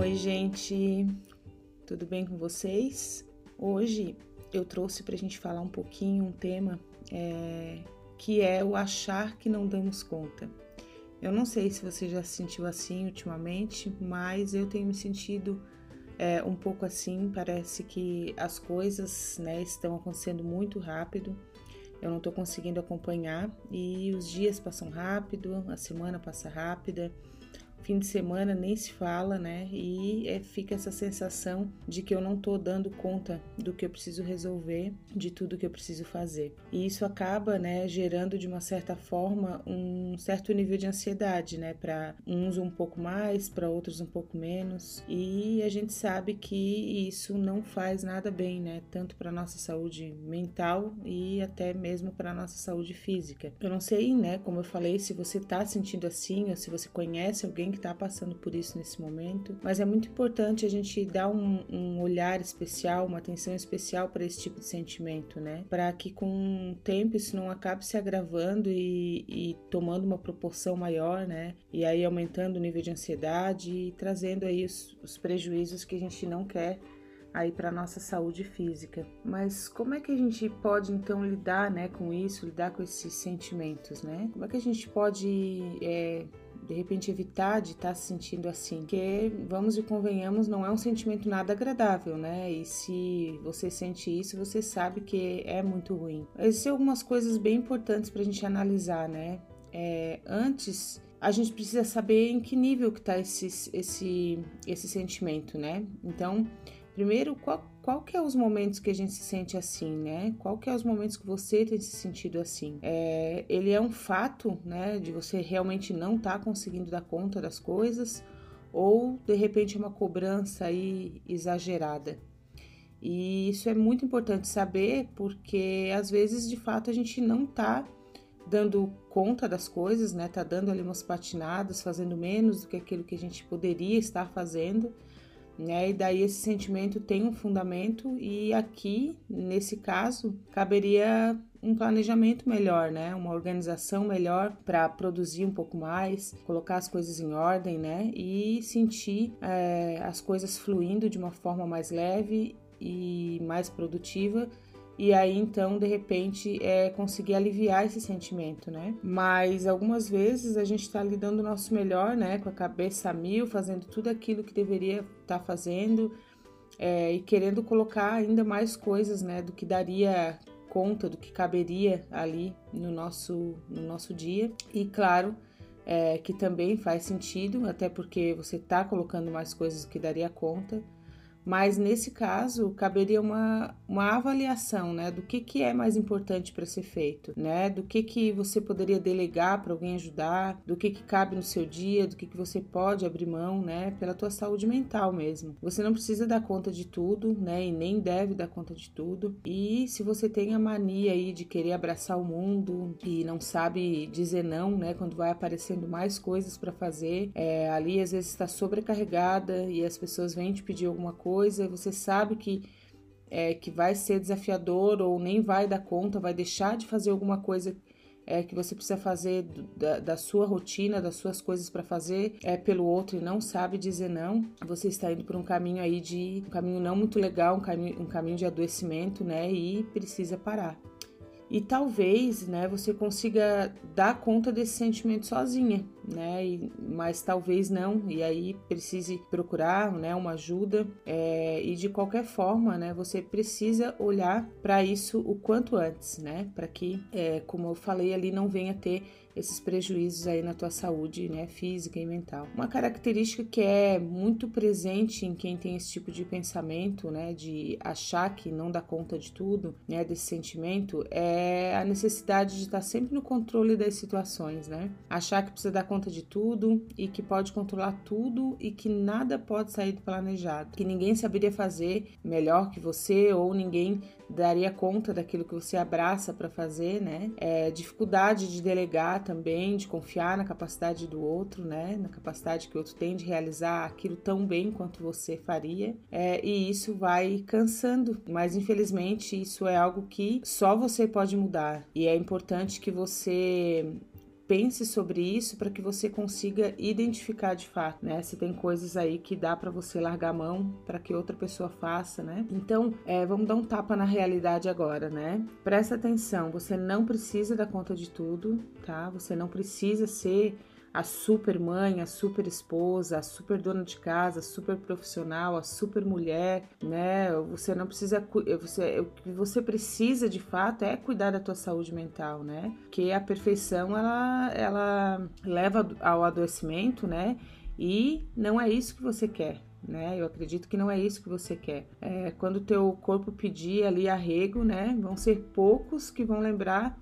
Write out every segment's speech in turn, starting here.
Oi, gente, tudo bem com vocês? Hoje eu trouxe para a gente falar um pouquinho um tema é, que é o achar que não damos conta. Eu não sei se você já se sentiu assim ultimamente, mas eu tenho me sentido é, um pouco assim. Parece que as coisas né, estão acontecendo muito rápido. Eu não estou conseguindo acompanhar e os dias passam rápido, a semana passa rápida fim de semana nem se fala, né? E é, fica essa sensação de que eu não tô dando conta do que eu preciso resolver, de tudo que eu preciso fazer. E isso acaba, né, gerando de uma certa forma um certo nível de ansiedade, né? Para uns um pouco mais, para outros um pouco menos. E a gente sabe que isso não faz nada bem, né? Tanto para nossa saúde mental e até mesmo para nossa saúde física. Eu não sei, né? Como eu falei, se você tá sentindo assim ou se você conhece alguém que está passando por isso nesse momento, mas é muito importante a gente dar um, um olhar especial, uma atenção especial para esse tipo de sentimento, né? Para que com o tempo isso não acabe se agravando e, e tomando uma proporção maior, né? E aí aumentando o nível de ansiedade e trazendo aí os, os prejuízos que a gente não quer aí para nossa saúde física. Mas como é que a gente pode então lidar, né, com isso, lidar com esses sentimentos, né? Como é que a gente pode é, de repente evitar de estar tá se sentindo assim, porque vamos e convenhamos, não é um sentimento nada agradável, né? E se você sente isso, você sabe que é muito ruim. Existem algumas coisas bem importantes para a gente analisar, né? É, antes a gente precisa saber em que nível que está esse, esse, esse sentimento, né? Então, primeiro, qual, qual que é os momentos que a gente se sente assim, né? Qual que é os momentos que você tem se sentido assim? É, ele é um fato, né, de você realmente não estar tá conseguindo dar conta das coisas ou de repente é uma cobrança aí exagerada. E isso é muito importante saber porque às vezes de fato a gente não tá dando conta das coisas, né? Tá dando ali umas patinadas, fazendo menos do que aquilo que a gente poderia estar fazendo né? E daí esse sentimento tem um fundamento e aqui, nesse caso, caberia um planejamento melhor, né? Uma organização melhor para produzir um pouco mais, colocar as coisas em ordem, né? E sentir é, as coisas fluindo de uma forma mais leve e mais produtiva e aí então de repente é conseguir aliviar esse sentimento, né? Mas algumas vezes a gente está ali dando o nosso melhor, né? Com a cabeça a mil, fazendo tudo aquilo que deveria estar tá fazendo é, e querendo colocar ainda mais coisas, né? Do que daria conta, do que caberia ali no nosso, no nosso dia. E claro, é, que também faz sentido, até porque você está colocando mais coisas do que daria conta mas nesse caso caberia uma, uma avaliação né, do que, que é mais importante para ser feito, né? Do que, que você poderia delegar para alguém ajudar, do que, que cabe no seu dia, do que, que você pode abrir mão, né? Pela tua saúde mental mesmo. Você não precisa dar conta de tudo, né? E nem deve dar conta de tudo. E se você tem a mania aí de querer abraçar o mundo e não sabe dizer não, né? Quando vai aparecendo mais coisas para fazer, é, ali às vezes está sobrecarregada e as pessoas vêm te pedir alguma coisa coisa, você sabe que é, que vai ser desafiador ou nem vai dar conta, vai deixar de fazer alguma coisa é, que você precisa fazer da, da sua rotina, das suas coisas para fazer é pelo outro e não sabe dizer não, você está indo por um caminho aí de um caminho não muito legal, um caminho, um caminho de adoecimento, né? E precisa parar. E talvez, né, você consiga dar conta desse sentimento sozinha, né? E, mas talvez não, e aí precise procurar, né, uma ajuda. É, e de qualquer forma, né, você precisa olhar para isso o quanto antes, né? Para que, é, como eu falei ali, não venha ter esses prejuízos aí na tua saúde, né, física e mental. Uma característica que é muito presente em quem tem esse tipo de pensamento, né, de achar que não dá conta de tudo, né, desse sentimento, é a necessidade de estar sempre no controle das situações, né? Achar que precisa dar conta de tudo e que pode controlar tudo e que nada pode sair do planejado, que ninguém saberia fazer melhor que você ou ninguém daria conta daquilo que você abraça para fazer, né? É, dificuldade de delegar também, de confiar na capacidade do outro, né? Na capacidade que o outro tem de realizar aquilo tão bem quanto você faria. É, e isso vai cansando, mas infelizmente isso é algo que só você pode mudar. E é importante que você pense sobre isso para que você consiga identificar de fato, né? Se tem coisas aí que dá para você largar a mão para que outra pessoa faça, né? Então, é, vamos dar um tapa na realidade agora, né? Presta atenção, você não precisa dar conta de tudo, tá? Você não precisa ser a super mãe, a super esposa, a super dona de casa, a super profissional, a super mulher, né? Você não precisa, você, o que você precisa de fato é cuidar da tua saúde mental, né? Que a perfeição ela, ela leva ao adoecimento, né? E não é isso que você quer, né? Eu acredito que não é isso que você quer. É, quando o teu corpo pedir ali arrego, né? Vão ser poucos que vão lembrar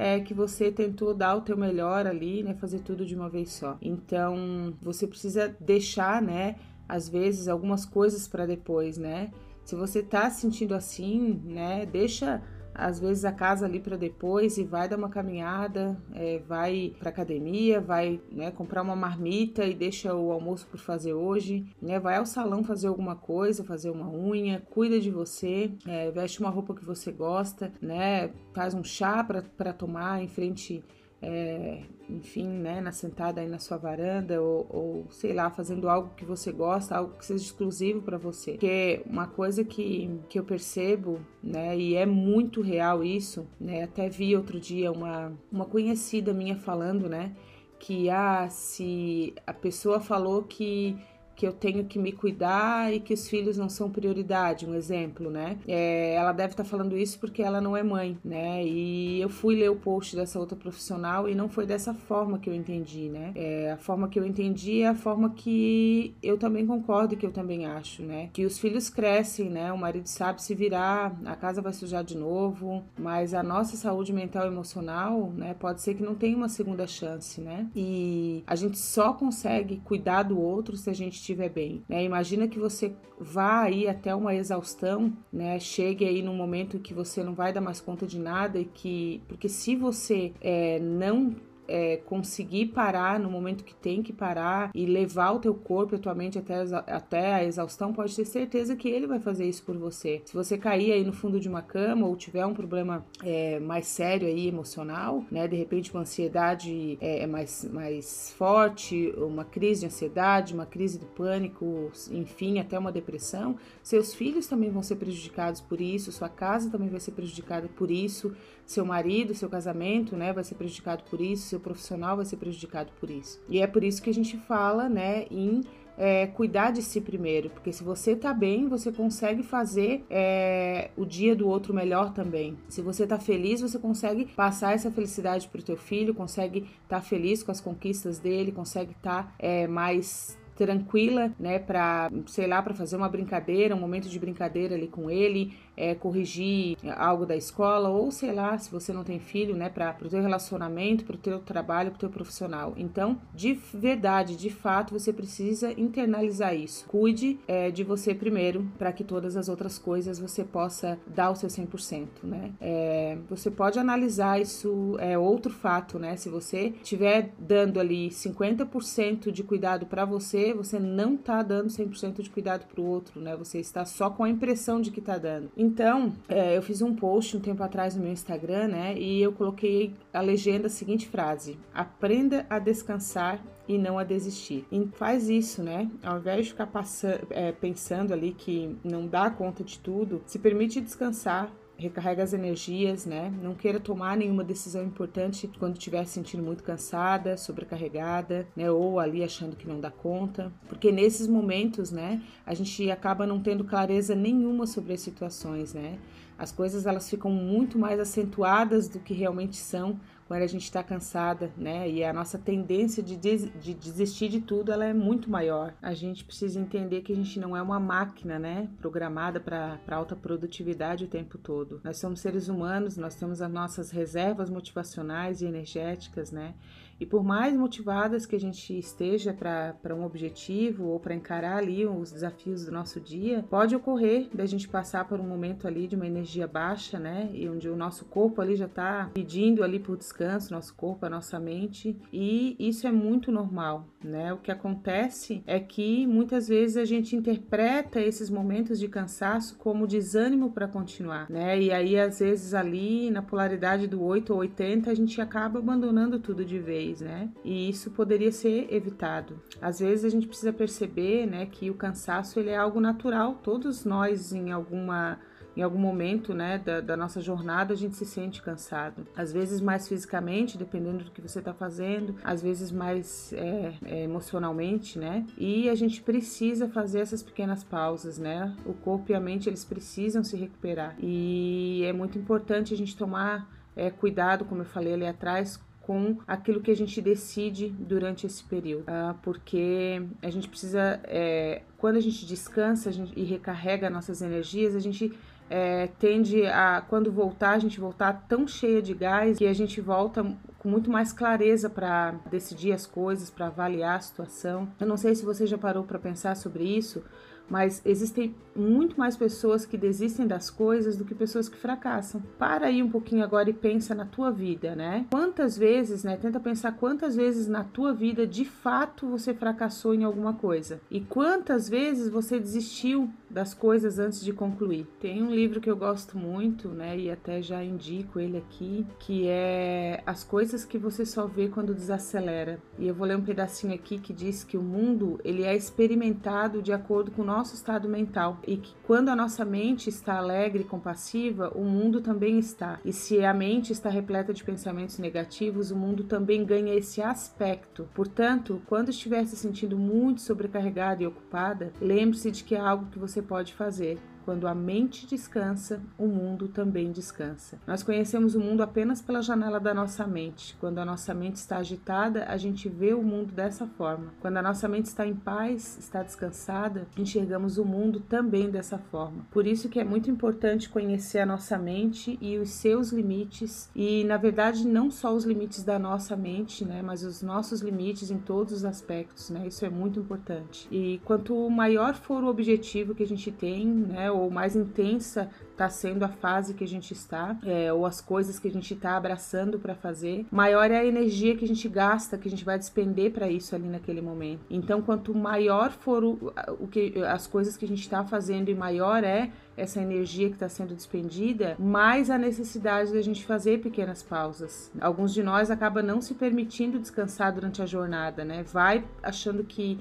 é que você tentou dar o teu melhor ali, né, fazer tudo de uma vez só. Então, você precisa deixar, né, às vezes algumas coisas para depois, né? Se você tá sentindo assim, né, deixa às vezes a casa ali para depois e vai dar uma caminhada, é, vai para academia, vai né, comprar uma marmita e deixa o almoço por fazer hoje, né, vai ao salão fazer alguma coisa, fazer uma unha, cuida de você, é, veste uma roupa que você gosta, né, faz um chá para tomar em frente é, enfim, né, na sentada aí na sua varanda ou, ou, sei lá, fazendo algo que você gosta, algo que seja exclusivo para você. Porque uma coisa que, que eu percebo, né, e é muito real isso, né, até vi outro dia uma, uma conhecida minha falando, né, que ah, se a pessoa falou que que eu tenho que me cuidar e que os filhos não são prioridade, um exemplo, né? É, ela deve estar tá falando isso porque ela não é mãe, né? E eu fui ler o post dessa outra profissional e não foi dessa forma que eu entendi, né? É, a forma que eu entendi é a forma que eu também concordo e que eu também acho, né? Que os filhos crescem, né? O marido sabe se virar, a casa vai sujar de novo, mas a nossa saúde mental e emocional, né? Pode ser que não tenha uma segunda chance, né? E a gente só consegue cuidar do outro se a gente estiver bem. Né? Imagina que você vá aí até uma exaustão, né? Chegue aí num momento que você não vai dar mais conta de nada e que, porque se você é, não é, conseguir parar no momento que tem que parar e levar o teu corpo e a tua mente até, até a exaustão, pode ter certeza que ele vai fazer isso por você. Se você cair aí no fundo de uma cama ou tiver um problema é, mais sério aí emocional, né, de repente uma ansiedade é, é mais, mais forte, uma crise de ansiedade, uma crise do pânico, enfim, até uma depressão, seus filhos também vão ser prejudicados por isso, sua casa também vai ser prejudicada por isso, seu marido, seu casamento, né, vai ser prejudicado por isso, seu profissional vai ser prejudicado por isso. E é por isso que a gente fala, né, em é, cuidar de si primeiro, porque se você tá bem, você consegue fazer é, o dia do outro melhor também. Se você tá feliz, você consegue passar essa felicidade pro teu filho, consegue estar tá feliz com as conquistas dele, consegue estar tá, é, mais tranquila, né, para sei lá, para fazer uma brincadeira, um momento de brincadeira ali com ele, é, corrigir algo da escola ou sei lá, se você não tem filho, né, para o teu relacionamento, para o teu trabalho, para o teu profissional. Então, de verdade, de fato, você precisa internalizar isso. Cuide é, de você primeiro, para que todas as outras coisas você possa dar o seu 100%, né? É, você pode analisar isso, é outro fato, né? Se você estiver dando ali 50% de cuidado para você, você não está dando 100% de cuidado para o outro, né? Você está só com a impressão de que está dando. Então, é, eu fiz um post um tempo atrás no meu Instagram, né? E eu coloquei a legenda a seguinte frase: Aprenda a descansar e não a desistir. E faz isso, né? Ao invés de ficar passando, é, pensando ali que não dá conta de tudo, se permite descansar, recarrega as energias, né? Não queira tomar nenhuma decisão importante quando estiver se sentindo muito cansada, sobrecarregada, né? Ou ali achando que não dá conta, porque nesses momentos, né, a gente acaba não tendo clareza nenhuma sobre as situações, né? As coisas elas ficam muito mais acentuadas do que realmente são quando a gente está cansada, né? E a nossa tendência de, des de desistir de tudo ela é muito maior. A gente precisa entender que a gente não é uma máquina, né? Programada para alta produtividade o tempo todo. Nós somos seres humanos, nós temos as nossas reservas motivacionais e energéticas, né? E por mais motivadas que a gente esteja para um objetivo ou para encarar ali os desafios do nosso dia, pode ocorrer da gente passar por um momento ali de uma energia baixa, né? E onde o nosso corpo ali já está pedindo ali por descanso, nosso corpo, a nossa mente, e isso é muito normal, né? O que acontece é que muitas vezes a gente interpreta esses momentos de cansaço como desânimo para continuar, né? E aí às vezes ali na polaridade do 8 ou 80 a gente acaba abandonando tudo de vez fez, né? E isso poderia ser evitado. Às vezes a gente precisa perceber, né, que o cansaço ele é algo natural. Todos nós em alguma em algum momento né, da, da, nossa jornada a gente se sente cansado. Às vezes mais fisicamente, dependendo do que você está fazendo, às vezes mais é, é, emocionalmente, né? E a gente precisa fazer essas pequenas pausas, né? O corpo e a mente eles precisam se recuperar. E é muito importante a gente tomar é, cuidado, como eu falei ali atrás, com aquilo que a gente decide durante esse período, uh, porque a gente precisa, é, quando a gente descansa a gente, e recarrega nossas energias, a gente é, tende a, quando voltar, a gente voltar tão cheia de gás que a gente volta com muito mais clareza para decidir as coisas, para avaliar a situação. Eu não sei se você já parou para pensar sobre isso, mas existem muito mais pessoas que desistem das coisas do que pessoas que fracassam. Para aí um pouquinho agora e pensa na tua vida, né? Quantas vezes, né? Tenta pensar quantas vezes na tua vida de fato você fracassou em alguma coisa e quantas vezes você desistiu das coisas antes de concluir. Tem um livro que eu gosto muito, né? E até já indico ele aqui, que é As coisas que você só vê quando desacelera. E eu vou ler um pedacinho aqui que diz que o mundo ele é experimentado de acordo com o nosso estado mental e que quando a nossa mente está alegre e compassiva, o mundo também está. E se a mente está repleta de pensamentos negativos, o mundo também ganha esse aspecto. Portanto, quando estiver se sentindo muito sobrecarregada e ocupada, lembre-se de que é algo que você pode fazer. Quando a mente descansa, o mundo também descansa. Nós conhecemos o mundo apenas pela janela da nossa mente. Quando a nossa mente está agitada, a gente vê o mundo dessa forma. Quando a nossa mente está em paz, está descansada, enxergamos o mundo também dessa forma. Por isso que é muito importante conhecer a nossa mente e os seus limites e, na verdade, não só os limites da nossa mente, né, mas os nossos limites em todos os aspectos, né? Isso é muito importante. E quanto maior for o objetivo que a gente tem, né, ou mais intensa está sendo a fase que a gente está, é, ou as coisas que a gente está abraçando para fazer, maior é a energia que a gente gasta, que a gente vai despender para isso ali naquele momento. Então, quanto maior for o, o que as coisas que a gente está fazendo e maior é essa energia que está sendo despendida, mais a necessidade da gente fazer pequenas pausas. Alguns de nós acaba não se permitindo descansar durante a jornada, né? Vai achando que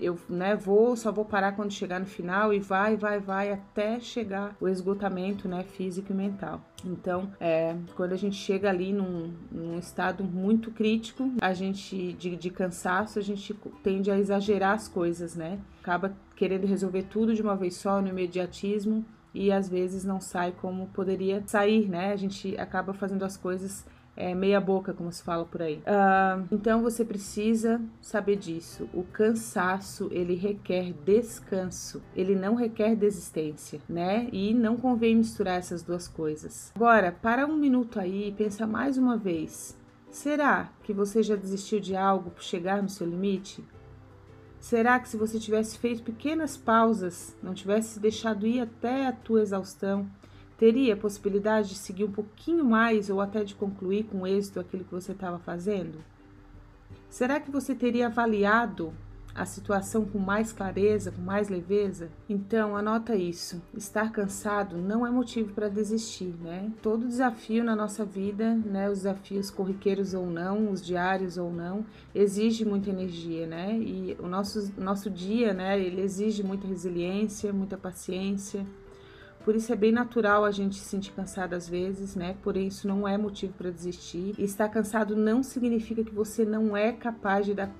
eu né, vou, só vou parar quando chegar no final e vai, vai, vai até chegar o esgotamento né, físico e mental. Então, é, quando a gente chega ali num, num estado muito crítico, a gente de, de, cansaço, a gente tende a exagerar as coisas, né? Acaba querendo resolver tudo de uma vez só no imediatismo e às vezes não sai como poderia sair, né? A gente acaba fazendo as coisas é, meia boca, como se fala por aí. Uh, então você precisa saber disso. O cansaço ele requer descanso, ele não requer desistência, né? E não convém misturar essas duas coisas. Agora, para um minuto aí, pensa mais uma vez. Será que você já desistiu de algo por chegar no seu limite? Será que se você tivesse feito pequenas pausas, não tivesse deixado ir até a tua exaustão, Teria a possibilidade de seguir um pouquinho mais ou até de concluir com êxito aquilo que você estava fazendo? Será que você teria avaliado a situação com mais clareza, com mais leveza? Então, anota isso. Estar cansado não é motivo para desistir, né? Todo desafio na nossa vida, né, os desafios corriqueiros ou não, os diários ou não, exige muita energia, né? E o nosso nosso dia, né, ele exige muita resiliência, muita paciência, por isso é bem natural a gente se sentir cansado às vezes, né? Porém, isso não é motivo para desistir. E estar cansado não significa que você não é capaz de, dar,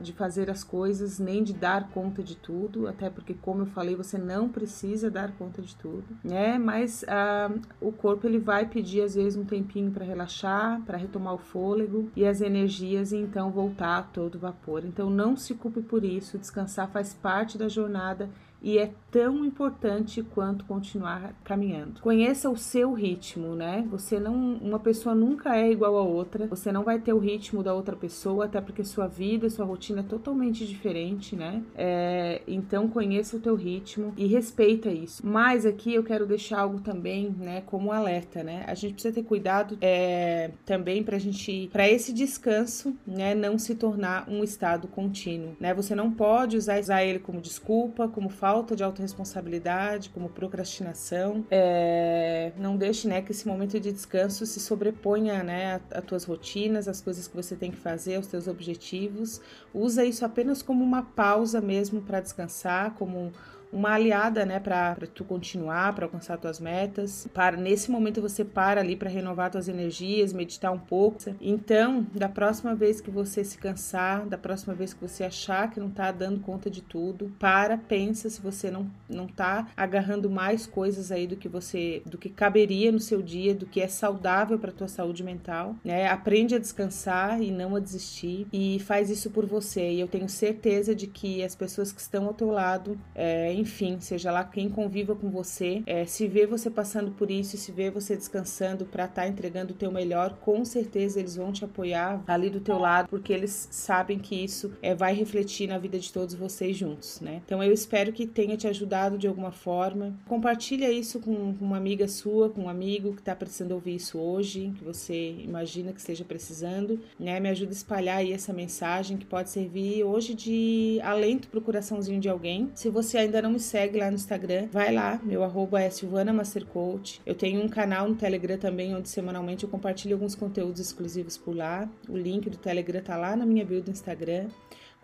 de fazer as coisas, nem de dar conta de tudo, até porque, como eu falei, você não precisa dar conta de tudo, né? Mas ah, o corpo ele vai pedir às vezes um tempinho para relaxar, para retomar o fôlego e as energias e então voltar a todo vapor. Então não se culpe por isso, descansar faz parte da jornada e é tão importante quanto continuar caminhando. Conheça o seu ritmo, né? Você não, uma pessoa nunca é igual a outra. Você não vai ter o ritmo da outra pessoa, até porque sua vida, sua rotina é totalmente diferente, né? É, então conheça o teu ritmo e respeita isso. Mas aqui eu quero deixar algo também, né? Como um alerta, né? A gente precisa ter cuidado é, também para gente, para esse descanso, né? Não se tornar um estado contínuo, né? Você não pode usar, usar ele como desculpa, como falta falta de autorresponsabilidade, como procrastinação. É, não deixe né, que esse momento de descanso se sobreponha né, às tuas rotinas, às coisas que você tem que fazer, aos teus objetivos. Usa isso apenas como uma pausa mesmo para descansar, como uma aliada, né, para tu continuar, para alcançar tuas metas. Para nesse momento você para ali para renovar tuas energias, meditar um pouco. Então, da próxima vez que você se cansar, da próxima vez que você achar que não tá dando conta de tudo, para, pensa se você não não tá agarrando mais coisas aí do que você do que caberia no seu dia, do que é saudável para tua saúde mental, né? Aprende a descansar e não a desistir e faz isso por você. E eu tenho certeza de que as pessoas que estão ao teu lado, é, enfim, seja lá quem conviva com você, é, se vê você passando por isso, se vê você descansando para estar tá entregando o teu melhor, com certeza eles vão te apoiar ali do teu lado, porque eles sabem que isso é, vai refletir na vida de todos vocês juntos, né? Então eu espero que tenha te ajudado de alguma forma. Compartilha isso com uma amiga sua, com um amigo que está precisando ouvir isso hoje, que você imagina que esteja precisando, né? Me ajuda a espalhar aí essa mensagem que pode servir hoje de alento pro coraçãozinho de alguém. Se você ainda não me segue lá no Instagram, vai lá, meu arroba é Silvana Master Coach. Eu tenho um canal no Telegram também, onde semanalmente eu compartilho alguns conteúdos exclusivos por lá. O link do Telegram tá lá na minha bio do Instagram.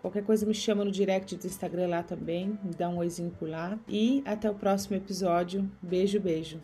Qualquer coisa me chama no direct do Instagram lá também, me dá um oizinho por lá. E até o próximo episódio. Beijo, beijo.